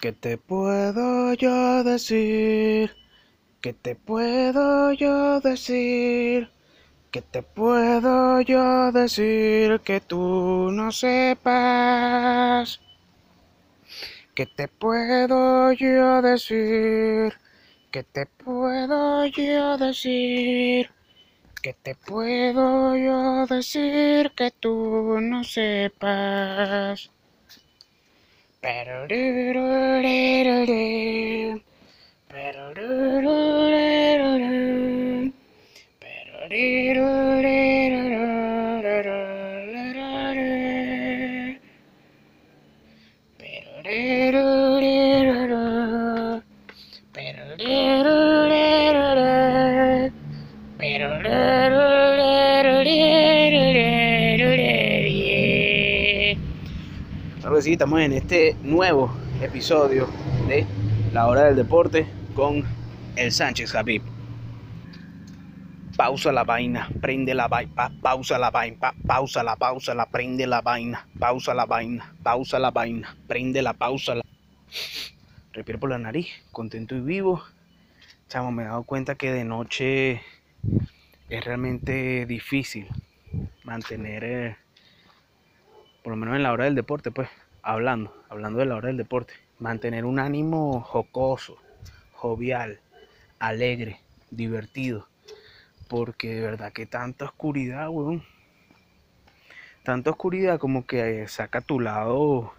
¿Qué te puedo yo decir? ¿Qué te puedo yo decir? ¿Qué te puedo yo decir que tú no sepas? ¿Qué te puedo yo decir? ¿Qué te puedo yo decir? ¿Qué te puedo yo decir que tú no sepas? Better do do do do do do do do do do do do do do do do do do do estamos en este nuevo episodio de La Hora del Deporte con el Sánchez Javib. Pausa la vaina, prende la vaina, pausa la vaina, pausa la pausa la, prende la vaina, pausa la vaina, pausa la vaina, prende la pausa la. Respiro por la nariz, contento y vivo. Chamo, me he dado cuenta que de noche es realmente difícil mantener, eh, por lo menos en la hora del deporte, pues, hablando, hablando de la hora del deporte, mantener un ánimo jocoso, jovial, alegre, divertido. Porque de verdad que tanta oscuridad, weón. Tanta oscuridad como que saca tu lado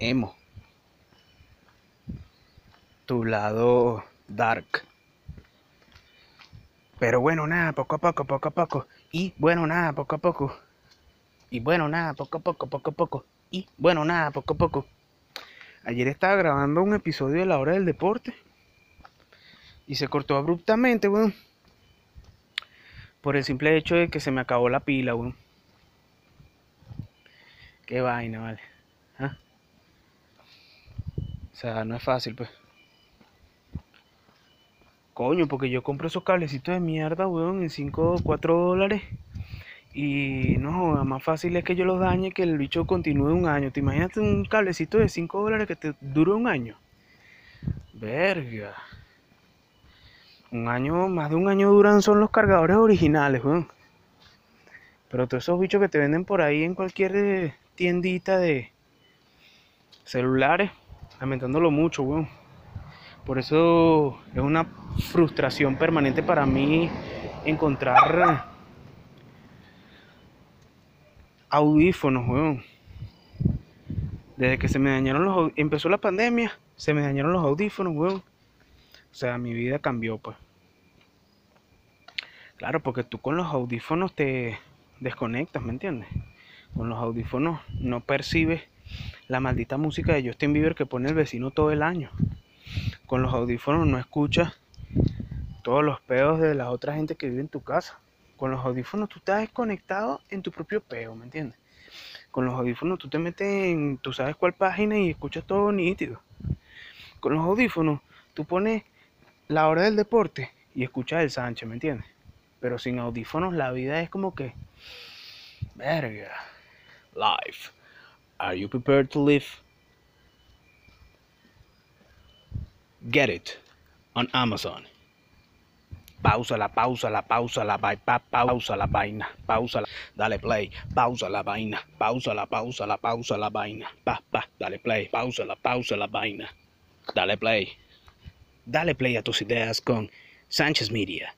emo. Tu lado dark. Pero bueno, nada, poco a poco, poco a poco. Y bueno, nada, poco a poco. Y bueno, nada, poco a poco, poco a poco. Y bueno, nada, poco a poco. Ayer estaba grabando un episodio de la hora del deporte. Y se cortó abruptamente, weón. Por el simple hecho de que se me acabó la pila, weón. Qué vaina, vale. ¿Ah? O sea, no es fácil, pues. Coño, porque yo compro esos cablecitos de mierda, weón, en 5 o 4 dólares. Y no, más fácil es que yo los dañe que el bicho continúe un año. ¿Te imaginas un cablecito de 5 dólares que te dure un año? Verga. Un año, más de un año duran son los cargadores originales, weón. Pero todos esos bichos que te venden por ahí en cualquier eh, tiendita de celulares, lamentándolo mucho, weón. Por eso es una frustración permanente para mí encontrar audífonos, weón. Desde que se me dañaron los empezó la pandemia, se me dañaron los audífonos, weón. O sea, mi vida cambió, pues. Claro, porque tú con los audífonos te desconectas, ¿me entiendes? Con los audífonos no percibes la maldita música de Justin Bieber que pone el vecino todo el año. Con los audífonos no escuchas todos los pedos de la otra gente que vive en tu casa. Con los audífonos tú estás desconectado en tu propio peo, ¿me entiendes? Con los audífonos tú te metes en, tú sabes cuál página y escuchas todo nítido. Con los audífonos tú pones la hora del deporte y escuchas el Sánchez, ¿me entiendes? Pero sin audífonos la vida es como que, verga, life. Are you prepared to live? Get it on Amazon pausa la pausa la pausa la pausa la vaina, pausa la, dale play, pausa la vaina, pausa la pausa la pausa la vaina, pa pa, dale play, pausa la pausa la vaina, dale play, dale play a tus ideas con Sánchez Media.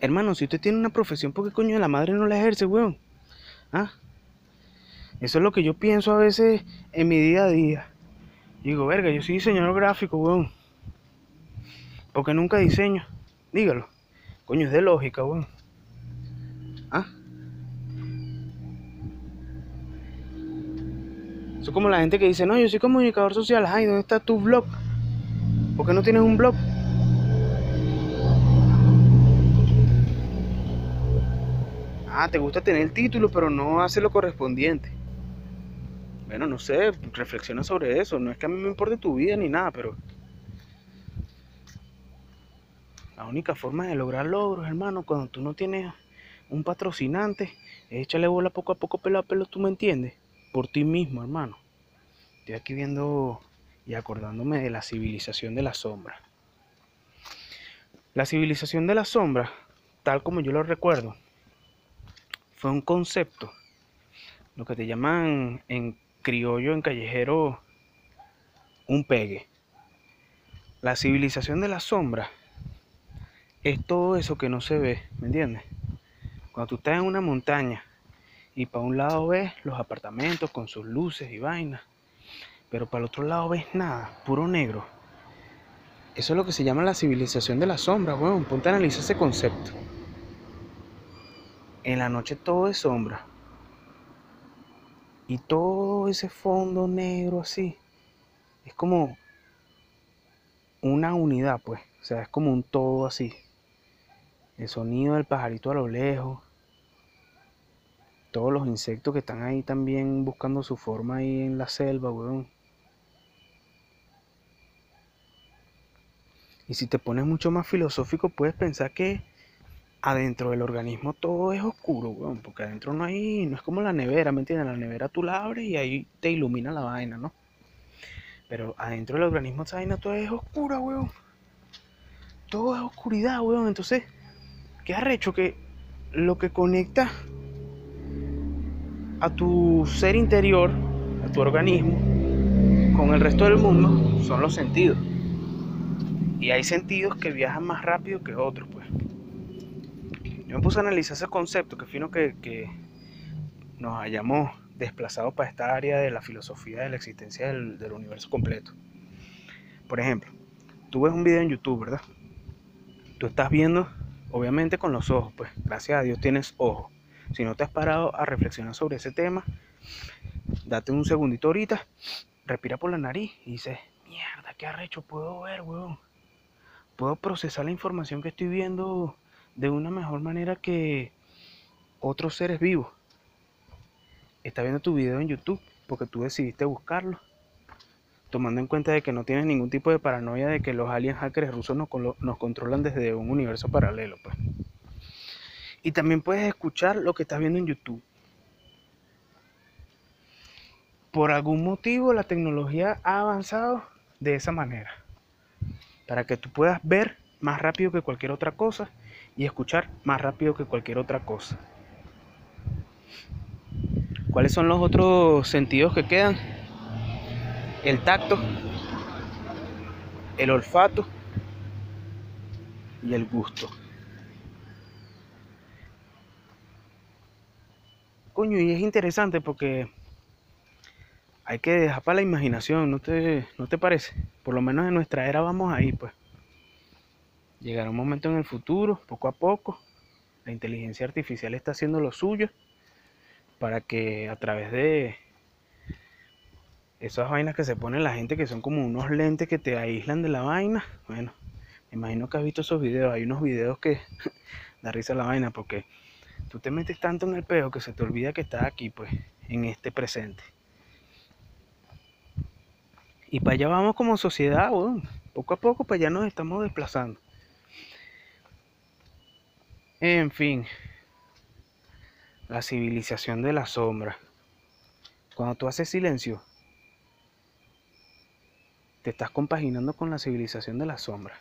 Hermano, si usted tiene una profesión, ¿por qué coño de la madre no la ejerce, weón? ¿Ah? Eso es lo que yo pienso a veces en mi día a día. Digo, verga, yo soy diseñador gráfico, weón. Porque nunca diseño. Dígalo. Coño, es de lógica, weón. ¿Ah? Eso es como la gente que dice, no, yo soy comunicador social. Ay, ¿dónde está tu blog? ¿Por qué no tienes un blog? Ah, te gusta tener el título, pero no hace lo correspondiente. Bueno, no sé, reflexiona sobre eso. No es que a mí me importe tu vida ni nada, pero La única forma de lograr logros, hermano, cuando tú no tienes un patrocinante, es echarle bola poco a poco, pelo a pelo, tú me entiendes, por ti mismo, hermano. Estoy aquí viendo y acordándome de la civilización de la sombra. La civilización de la sombra, tal como yo lo recuerdo, fue un concepto, lo que te llaman en criollo, en callejero, un pegue. La civilización de la sombra es todo eso que no se ve, ¿me entiendes? Cuando tú estás en una montaña y para un lado ves los apartamentos con sus luces y vainas, pero para el otro lado ves nada, puro negro. Eso es lo que se llama la civilización de la sombra, weón. Ponte a analizar ese concepto. En la noche todo es sombra. Y todo ese fondo negro así. Es como una unidad, pues. O sea, es como un todo así. El sonido del pajarito a lo lejos. Todos los insectos que están ahí también buscando su forma ahí en la selva, weón. Y si te pones mucho más filosófico, puedes pensar que adentro del organismo todo es oscuro, weón, porque adentro no hay, no es como la nevera, ¿me entiendes? La nevera tú la abres y ahí te ilumina la vaina, ¿no? Pero adentro del organismo esa vaina todo es oscura, weón. Todo es oscuridad, weón. Entonces, ¿qué arrecho que lo que conecta a tu ser interior, a tu organismo, con el resto del mundo son los sentidos. Y hay sentidos que viajan más rápido que otros, pues. Yo me puse a analizar ese concepto, que fino que, nos hayamos desplazado para esta área de la filosofía de la existencia del universo completo. Por ejemplo, tú ves un video en YouTube, ¿verdad? Tú estás viendo, obviamente con los ojos, pues gracias a Dios tienes ojos. Si no te has parado a reflexionar sobre ese tema, date un segundito ahorita, respira por la nariz y dices, mierda, qué arrecho puedo ver, weón puedo procesar la información que estoy viendo de una mejor manera que otros seres vivos. Está viendo tu video en YouTube porque tú decidiste buscarlo, tomando en cuenta de que no tienes ningún tipo de paranoia de que los aliens hackers rusos nos, nos controlan desde un universo paralelo. Pues. Y también puedes escuchar lo que estás viendo en YouTube. Por algún motivo la tecnología ha avanzado de esa manera para que tú puedas ver más rápido que cualquier otra cosa y escuchar más rápido que cualquier otra cosa. ¿Cuáles son los otros sentidos que quedan? El tacto, el olfato y el gusto. Coño, y es interesante porque hay que dejar para la imaginación, ¿no te, ¿no te parece? Por lo menos en nuestra era vamos ahí, pues. Llegará un momento en el futuro, poco a poco, la inteligencia artificial está haciendo lo suyo para que a través de esas vainas que se pone la gente que son como unos lentes que te aíslan de la vaina, bueno, me imagino que has visto esos videos, hay unos videos que da risa la vaina porque tú te metes tanto en el peo que se te olvida que estás aquí, pues, en este presente. Y para allá vamos como sociedad, poco a poco para allá nos estamos desplazando. En fin, la civilización de la sombra. Cuando tú haces silencio, te estás compaginando con la civilización de la sombra.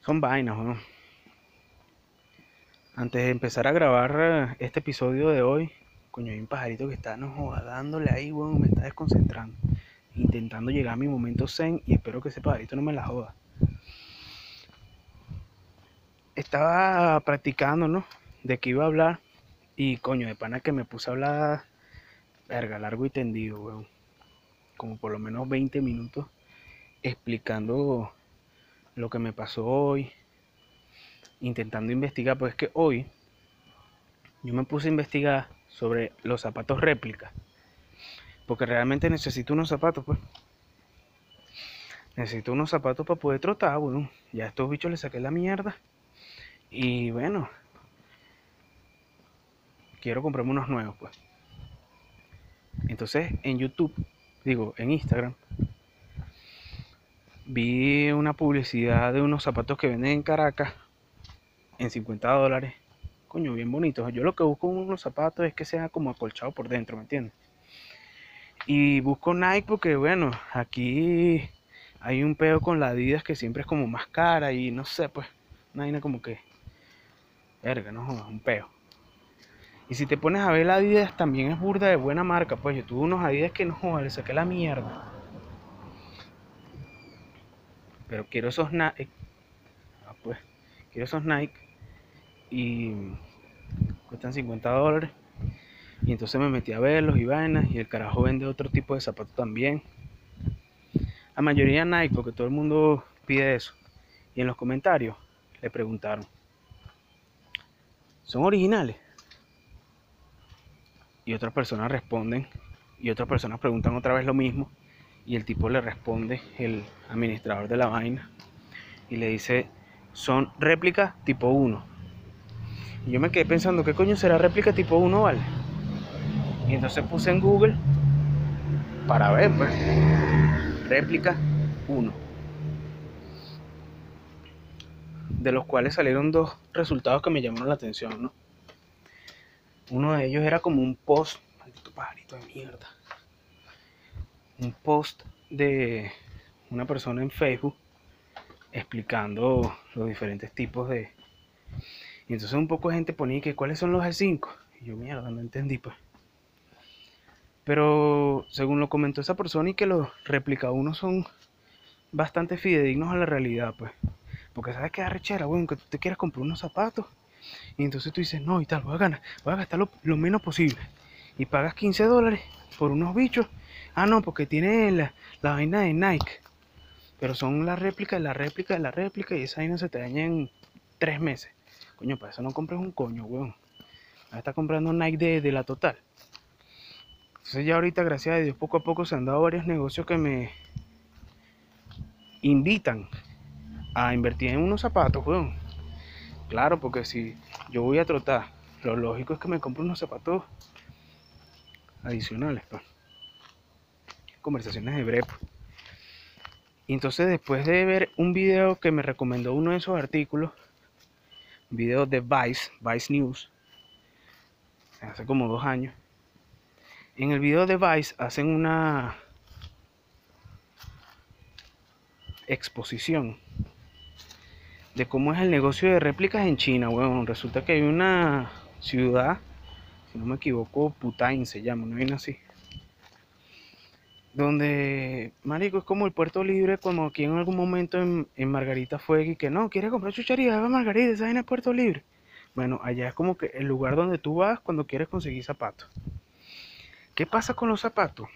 Son vainas, ¿no? Antes de empezar a grabar eh, este episodio de hoy, coño, hay un pajarito que está no dándole ahí, bueno, me está desconcentrando. Intentando llegar a mi momento zen y espero que ese pajarito no me la joda. Estaba practicando, ¿no? De qué iba a hablar. Y coño, de pana que me puse a hablar, verga, largo y tendido, weón. Como por lo menos 20 minutos explicando lo que me pasó hoy, intentando investigar, pues es que hoy yo me puse a investigar sobre los zapatos réplica, porque realmente necesito unos zapatos, pues. Necesito unos zapatos para poder trotar, bueno, ya a estos bichos les saqué la mierda. Y bueno, quiero comprarme unos nuevos, pues. Entonces, en YouTube digo, en Instagram, vi una publicidad de unos zapatos que venden en Caracas en 50 dólares. Coño, bien bonitos. Yo lo que busco en unos zapatos es que sea como acolchado por dentro, ¿me entiendes? Y busco Nike porque, bueno, aquí hay un peo con la Adidas que siempre es como más cara y no sé, pues, una como que, verga, no jodas, un peo. Y si te pones a ver la Adidas también es burda de buena marca, pues yo tuve unos Adidas que no jodas, le saqué la mierda. Pero quiero esos Nike. Ah, pues, quiero esos Nike y cuestan 50 dólares. Y entonces me metí a verlos y vainas. Y el carajo vende otro tipo de zapatos también. La mayoría Nike, porque todo el mundo pide eso. Y en los comentarios le preguntaron: ¿Son originales? Y otras personas responden. Y otras personas preguntan otra vez lo mismo. Y el tipo le responde, el administrador de la vaina. Y le dice: Son réplicas tipo 1. Y yo me quedé pensando: ¿Qué coño será réplica tipo 1, vale? Y entonces puse en Google para ver, pues, réplica 1. De los cuales salieron dos resultados que me llamaron la atención, ¿no? Uno de ellos era como un post, maldito pajarito de mierda. Un post de una persona en Facebook explicando los diferentes tipos de. Y entonces un poco de gente ponía que cuáles son los G5. Y yo, mierda, no entendí, pues. Pero según lo comentó esa persona y que los replica uno son bastante fidedignos a la realidad, pues. Porque sabes que da rechera, bueno, que tú te quieras comprar unos zapatos. Y entonces tú dices, no, y tal, voy a ganar, voy a gastar lo, lo menos posible. Y pagas 15 dólares por unos bichos. Ah, no, porque tiene la, la vaina de Nike. Pero son la réplica la réplica la réplica y esa vaina se te daña en tres meses. Coño, para eso no compres un coño, weón. Ahora está comprando Nike de, de la total. Entonces ya ahorita, gracias a Dios, poco a poco se han dado varios negocios que me invitan a invertir en unos zapatos, weón. Claro, porque si yo voy a trotar, lo lógico es que me compre unos zapatos adicionales, pues. Conversaciones de breve. Y entonces después de ver un video que me recomendó uno de esos artículos, un video de Vice, Vice News, hace como dos años, en el video de Vice hacen una exposición de cómo es el negocio de réplicas en China, bueno, resulta que hay una ciudad, si no me equivoco, Putain se llama, no viene así. Donde, marico, es como el puerto libre, como aquí en algún momento en, Margarita fue y que no, quiere comprar chuchería, va Margarita, esa en el puerto libre. Bueno, allá es como que el lugar donde tú vas cuando quieres conseguir zapatos. ¿Qué pasa con los zapatos?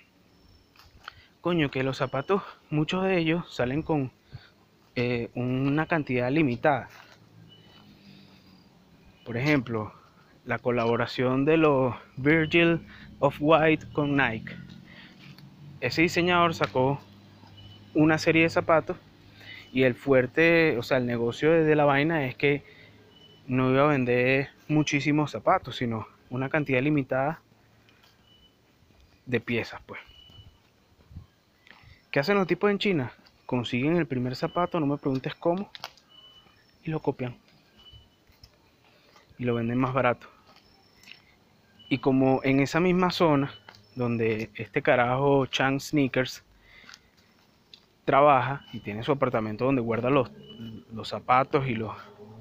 Coño, que los zapatos, muchos de ellos salen con eh, una cantidad limitada. Por ejemplo, la colaboración de los Virgil of White con Nike. Ese diseñador sacó una serie de zapatos y el fuerte, o sea, el negocio de la vaina es que no iba a vender muchísimos zapatos, sino una cantidad limitada de piezas, pues. ¿Qué hacen los tipos en China? Consiguen el primer zapato, no me preguntes cómo, y lo copian. Y lo venden más barato. Y como en esa misma zona, donde este carajo Chang Sneakers trabaja y tiene su apartamento donde guarda los, los zapatos y los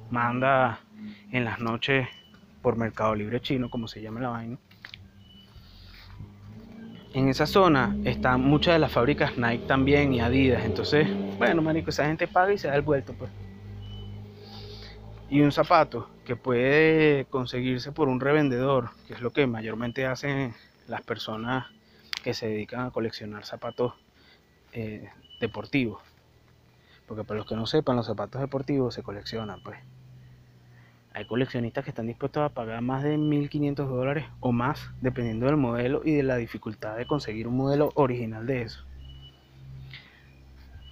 manda en las noches por Mercado Libre Chino, como se llama la vaina en esa zona están muchas de las fábricas Nike también y Adidas. Entonces, bueno, manico, esa gente paga y se da el vuelto, pues. Y un zapato que puede conseguirse por un revendedor, que es lo que mayormente hacen las personas que se dedican a coleccionar zapatos eh, deportivos. Porque para los que no sepan, los zapatos deportivos se coleccionan, pues. Hay coleccionistas que están dispuestos a pagar más de 1.500 dólares o más, dependiendo del modelo y de la dificultad de conseguir un modelo original de eso.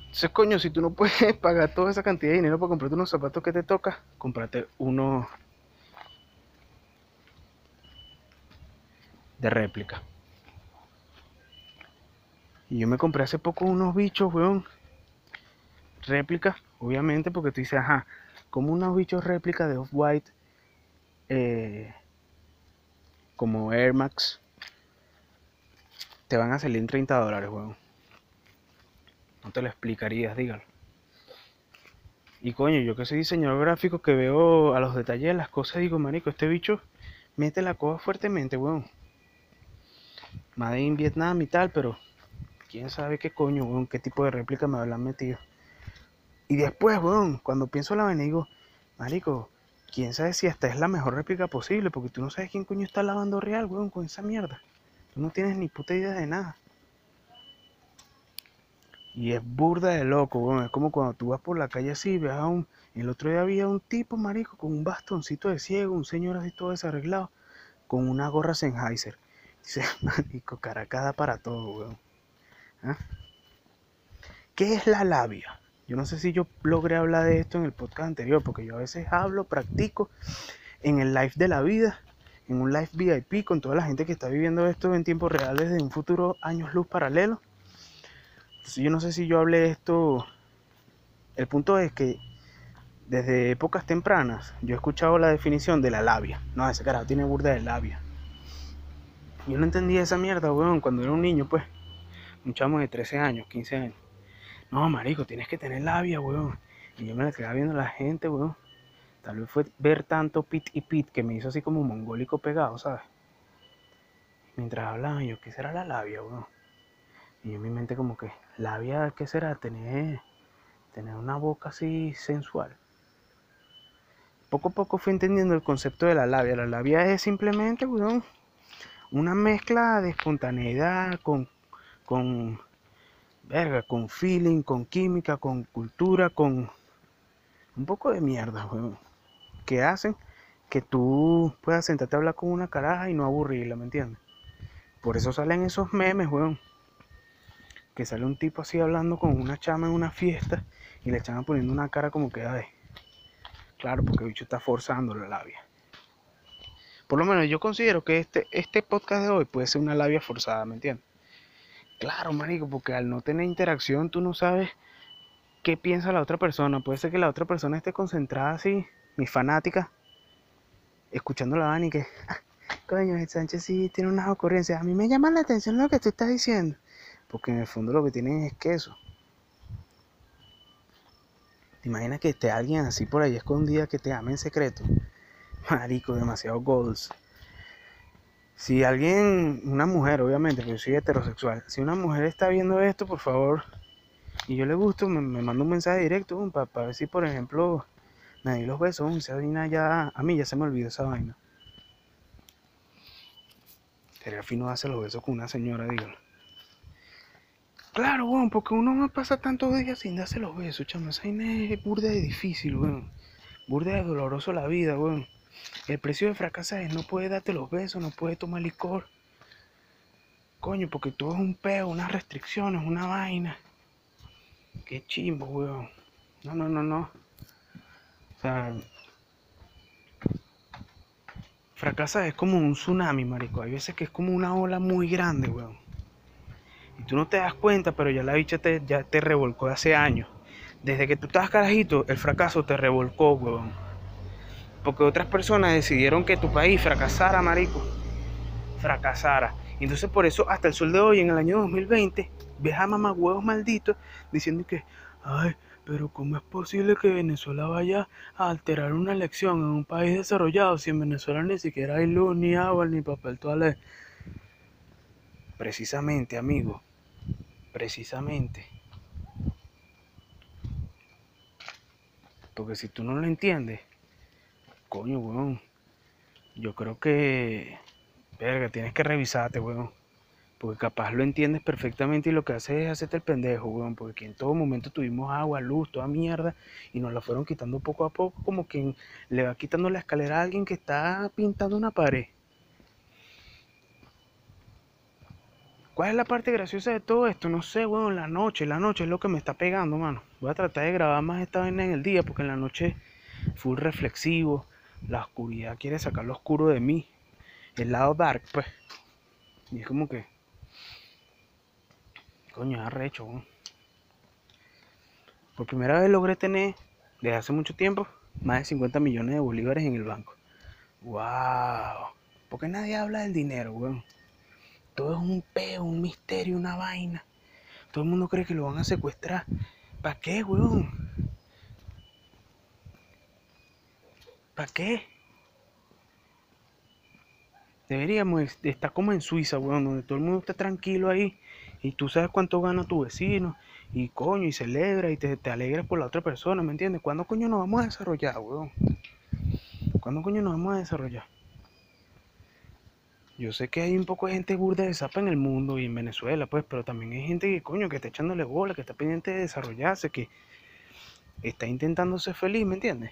Entonces, coño, si tú no puedes pagar toda esa cantidad de dinero para comprarte unos zapatos que te toca, cómprate uno de réplica. Y yo me compré hace poco unos bichos, weón. Réplicas, obviamente, porque tú dices, ajá, como unos bichos réplicas de Off-White, eh, como Air Max, te van a salir en 30 dólares, weón. No te lo explicarías, dígalo. Y coño, yo que soy diseñador gráfico que veo a los detalles de las cosas, digo, marico, este bicho mete la cosa fuertemente, weón. Made in Vietnam y tal, pero quién sabe qué coño, weón, qué tipo de réplica me habrán metido. Y después, weón, cuando pienso la vaina, digo, marico, quién sabe si esta es la mejor réplica posible, porque tú no sabes quién coño está lavando real, weón, con esa mierda. Tú no tienes ni puta idea de nada. Y es burda de loco, weón. Es como cuando tú vas por la calle así ves a un... El otro día había un tipo, marico, con un bastoncito de ciego, un señor así todo desarreglado, con una gorra Sennheiser. Dice, marico, caracada para todo, weón. ¿Ah? ¿Qué es la labia? Yo no sé si yo logré hablar de esto en el podcast anterior, porque yo a veces hablo, practico en el live de la vida, en un live VIP con toda la gente que está viviendo esto en tiempo real desde un futuro años luz paralelo yo no sé si yo hablé esto. El punto es que desde épocas tempranas yo he escuchado la definición de la labia. No, ese carajo tiene burda de labia. Yo no entendía esa mierda, weón, cuando era un niño, pues. Un chamo de 13 años, 15 años. No, marico, tienes que tener labia, weón. Y yo me la quedaba viendo la gente, weón. Tal vez fue ver tanto pit y pit que me hizo así como mongólico pegado, ¿sabes? Mientras hablaban, yo, ¿qué será la labia, weón? Y en mi mente como que, labia, ¿qué será? Tener, tener una boca así sensual. Poco a poco fui entendiendo el concepto de la labia. La labia es simplemente, weón, una mezcla de espontaneidad con, con, verga, con feeling, con química, con cultura, con un poco de mierda, weón. Que hacen que tú puedas sentarte a hablar con una caraja y no aburrirla, ¿me entiendes? Por eso salen esos memes, weón que sale un tipo así hablando con una chama en una fiesta y le echan poniendo una cara como que, ay, claro, porque el bicho está forzando la labia. Por lo menos yo considero que este, este podcast de hoy puede ser una labia forzada, ¿me entiendes? Claro, marico, porque al no tener interacción tú no sabes qué piensa la otra persona. Puede ser que la otra persona esté concentrada así, mi fanática, escuchando la van y que, ah, coño, el Sánchez sí tiene unas ocurrencias. A mí me llama la atención lo que tú estás diciendo. Porque en el fondo lo que tienen es queso. ¿Te imaginas que esté alguien así por ahí escondida que te ame en secreto? Marico, demasiado goals. Si alguien, una mujer, obviamente, porque yo soy heterosexual, si una mujer está viendo esto, por favor, y yo le gusto, me, manda un mensaje directo para, ver si, por ejemplo, me di los besos. Esa vaina ya, a mí ya se me olvidó esa vaina. Sería fino hacer los besos con una señora, dígalo. Claro, weón, porque uno no pasa tantos días sin darse los besos, chamo. Esa es burda de difícil, weón. Burda de doloroso la vida, weón. El precio de fracasar es no puede darte los besos, no puede tomar licor. Coño, porque todo es un peo, unas restricciones, una vaina. Qué chimbo, weón. No, no, no, no. O sea, fracasar es como un tsunami, marico. Hay veces que es como una ola muy grande, weón. Y tú no te das cuenta, pero ya la bicha te, ya te revolcó hace años. Desde que tú estabas carajito, el fracaso te revolcó, weón. Porque otras personas decidieron que tu país fracasara, marico. Fracasara. Entonces por eso hasta el sol de hoy, en el año 2020, ves a mamá huevos malditos diciendo que, ay, pero ¿cómo es posible que Venezuela vaya a alterar una elección en un país desarrollado si en Venezuela ni siquiera hay luz, ni agua, ni papel toalé? Precisamente, amigo, precisamente. Porque si tú no lo entiendes, coño, weón, yo creo que, verga, tienes que revisarte, weón. Porque capaz lo entiendes perfectamente y lo que haces es hacerte el pendejo, weón. Porque en todo momento tuvimos agua, luz, toda mierda. Y nos la fueron quitando poco a poco, como quien le va quitando la escalera a alguien que está pintando una pared. ¿Cuál es la parte graciosa de todo esto? No sé, weón, la noche, la noche es lo que me está pegando, mano. Voy a tratar de grabar más esta vez en el día porque en la noche full reflexivo. La oscuridad quiere sacar lo oscuro de mí. El lado dark, pues. Y es como que... Coño, arrecho, weón. Por primera vez logré tener, desde hace mucho tiempo, más de 50 millones de bolívares en el banco. ¡Wow! ¿Por qué nadie habla del dinero, weón? Todo es un peo, un misterio, una vaina. Todo el mundo cree que lo van a secuestrar. ¿Para qué, weón? ¿Para qué? Deberíamos estar como en Suiza, weón, donde todo el mundo está tranquilo ahí y tú sabes cuánto gana tu vecino y coño, y celebra y te, te alegras por la otra persona, ¿me entiendes? ¿Cuándo coño nos vamos a desarrollar, weón? ¿Cuándo coño nos vamos a desarrollar? Yo sé que hay un poco de gente burda de zapa en el mundo y en Venezuela, pues, pero también hay gente que, coño, que está echándole bola, que está pendiente de desarrollarse, que está intentando ser feliz, ¿me entiendes?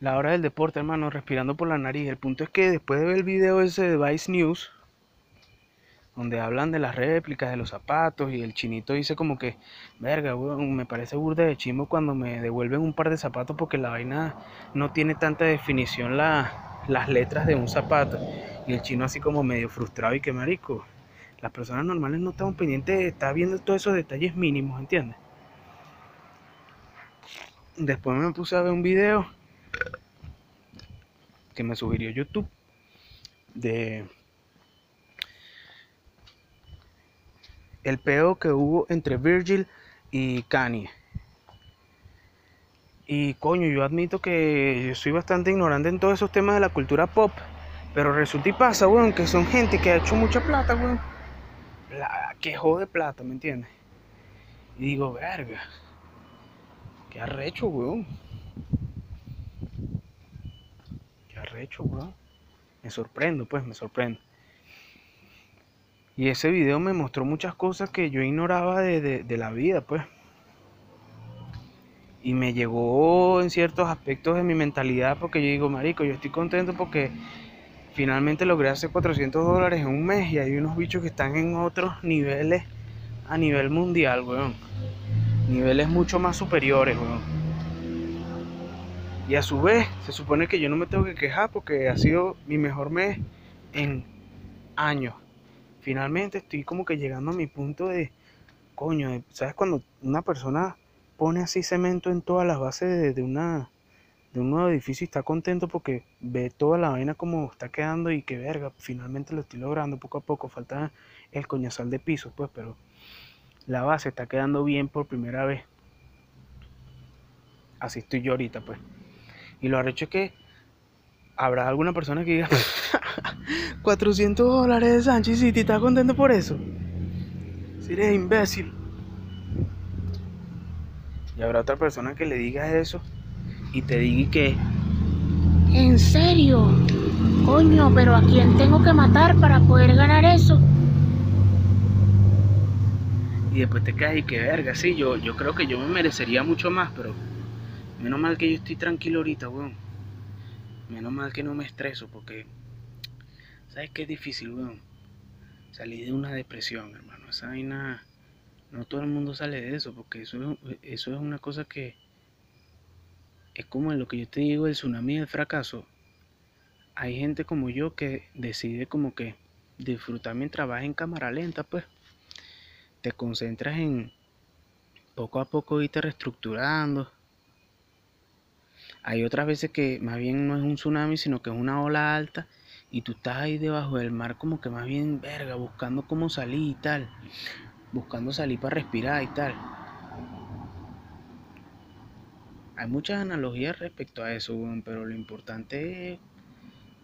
La hora del deporte, hermano, respirando por la nariz. El punto es que después de ver el video ese de Vice News, donde hablan de las réplicas de los zapatos y el chinito dice como que, verga, me parece burda de chimo cuando me devuelven un par de zapatos porque la vaina no tiene tanta definición la, las letras de un zapato. Y el chino así como medio frustrado y que marico. Las personas normales no estamos pendientes estar viendo todos esos detalles mínimos, ¿entiendes? Después me puse a ver un video que me sugirió YouTube de el peo que hubo entre Virgil y Kanye. Y coño, yo admito que yo soy bastante ignorante en todos esos temas de la cultura pop. Pero resulta y pasa, weón, que son gente que ha hecho mucha plata, weón. La, que jode plata, ¿me entiendes? Y digo, verga. Qué arrecho, weón. Hecho, Me sorprendo, pues, me sorprendo. Y ese video me mostró muchas cosas que yo ignoraba de, la vida, pues. Y me llegó en ciertos aspectos de mi mentalidad porque yo digo, marico, yo estoy contento porque finalmente logré hacer 400 dólares en un mes y hay unos bichos que están en otros niveles a nivel mundial, weón. Niveles mucho más superiores, weón. Y a su vez, se supone que yo no me tengo que quejar porque ha sido mi mejor mes en años. Finalmente estoy como que llegando a mi punto de, coño, ¿sabes cuando una persona pone así cemento en todas las bases de, una de un nuevo edificio y está contento porque ve toda la vaina como está quedando y que verga, finalmente lo estoy logrando poco a poco, falta el coñazal de piso, pues, pero la base está quedando bien por primera vez. Así estoy yo ahorita, pues. Y lo arrecho es que habrá alguna persona que diga 400 dólares de Sánchez City, ¿estás contento por eso? Si eres imbécil. Y habrá otra persona que le diga eso y te diga que... ¿En serio? Coño, pero ¿a quién tengo que matar para poder ganar eso? Y después te caes y que verga, sí, yo, yo creo que yo me merecería mucho más, pero Menos mal que yo estoy tranquilo ahorita, weón. Menos mal que no me estreso porque... ¿Sabes qué es difícil, weón? Salir de una depresión, hermano. Esa vaina... No todo el mundo sale de eso porque eso, eso es una cosa que... Es como en lo que yo te digo, el tsunami del fracaso. Hay gente como yo que decide como que disfrutar mientras vas en cámara lenta, pues. Te concentras en poco a poco irte reestructurando hay otras veces que más bien no es un tsunami, sino que es una ola alta y tú estás ahí debajo del mar como que más bien, verga, buscando cómo salir y tal. Buscando salir para respirar y tal. Hay muchas analogías respecto a eso, pero lo importante es,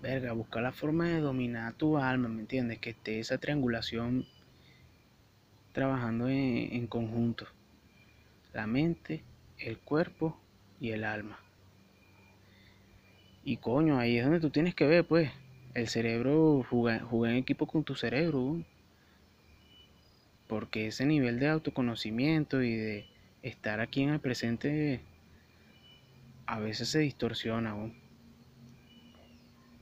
verga, buscar la forma de dominar tu alma, ¿me entiendes? Que esté esa triangulación trabajando en, en conjunto. La mente, el cuerpo y el alma. Y coño, ahí es donde tú tienes que ver, pues, el cerebro, jugar, en equipo con tu cerebro. Porque ese nivel de autoconocimiento y de estar aquí en el presente a veces se distorsiona.